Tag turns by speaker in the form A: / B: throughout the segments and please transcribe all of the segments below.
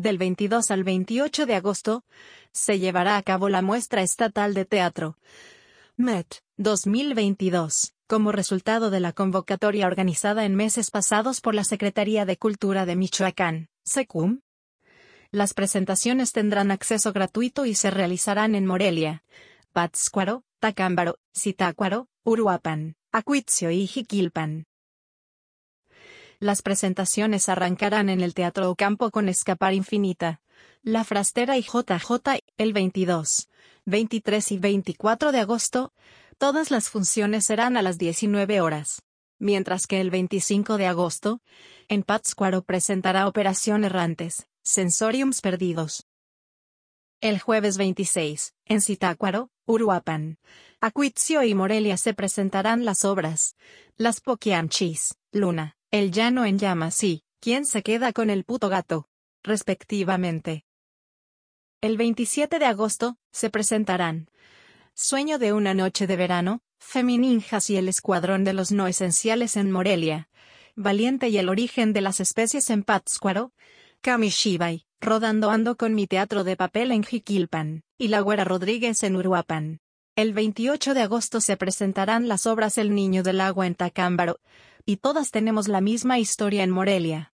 A: del 22 al 28 de agosto, se llevará a cabo la muestra estatal de teatro. MET 2022, como resultado de la convocatoria organizada en meses pasados por la Secretaría de Cultura de Michoacán, SECUM. Las presentaciones tendrán acceso gratuito y se realizarán en Morelia, Pátzcuaro, Tacámbaro, Zitácuaro, Uruapan, Acuitzio y Jiquilpan. Las presentaciones arrancarán en el Teatro Ocampo con Escapar Infinita, La Frastera y JJ el 22, 23 y 24 de agosto. Todas las funciones serán a las 19 horas. Mientras que el 25 de agosto, en Pátzcuaro presentará Operación Errantes, Sensoriums Perdidos. El jueves 26, en Zitácuaro, Uruapan, Acuitzio y Morelia se presentarán las obras, Las Poquiamchis, Luna, el llano en llamas y, ¿quién se queda con el puto gato? respectivamente. El 27 de agosto, se presentarán Sueño de una noche de verano, Femininjas y el Escuadrón de los No Esenciales en Morelia, Valiente y el origen de las especies en Pátzcuaro, Kamishibai, Rodando Ando con mi teatro de papel en Jiquilpan, y La Güera Rodríguez en Uruapan. El 28 de agosto se presentarán las obras El Niño del Agua en Tacámbaro, y todas tenemos la misma historia en Morelia.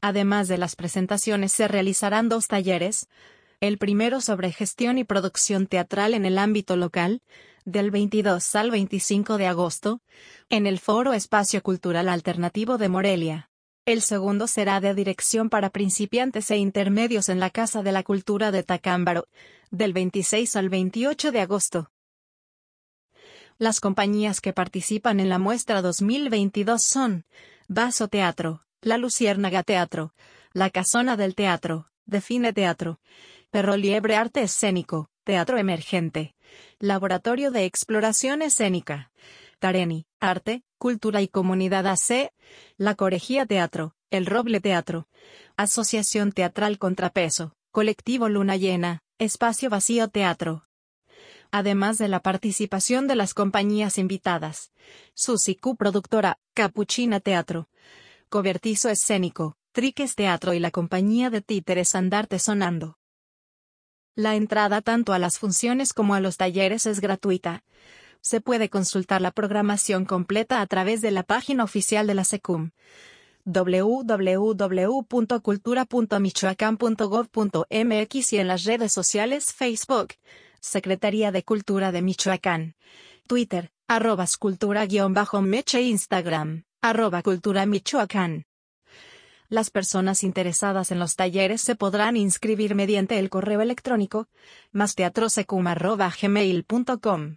A: Además de las presentaciones se realizarán dos talleres, el primero sobre gestión y producción teatral en el ámbito local, del 22 al 25 de agosto, en el Foro Espacio Cultural Alternativo de Morelia. El segundo será de dirección para principiantes e intermedios en la Casa de la Cultura de Tacámbaro, del 26 al 28 de agosto. Las compañías que participan en la muestra 2022 son Vaso Teatro, La Luciérnaga Teatro, La Casona del Teatro, Define Teatro, Perro Liebre Arte Escénico, Teatro Emergente, Laboratorio de Exploración Escénica, Tareni, Arte, Cultura y Comunidad AC, La Corejía Teatro, El Roble Teatro, Asociación Teatral Contrapeso, Colectivo Luna Llena, Espacio Vacío Teatro, además de la participación de las compañías invitadas. Susi Q Productora, Capuchina Teatro, Cobertizo Escénico, Triques Teatro y la compañía de títeres Andarte Sonando. La entrada tanto a las funciones como a los talleres es gratuita. Se puede consultar la programación completa a través de la página oficial de la SECUM www.cultura.michoacán.gov.mx y en las redes sociales Facebook, Secretaría de Cultura de Michoacán. Twitter, arroba escultura-meche Instagram, arroba cultura Michoacán. Las personas interesadas en los talleres se podrán inscribir mediante el correo electrónico, masteatrosecum.gmail.com.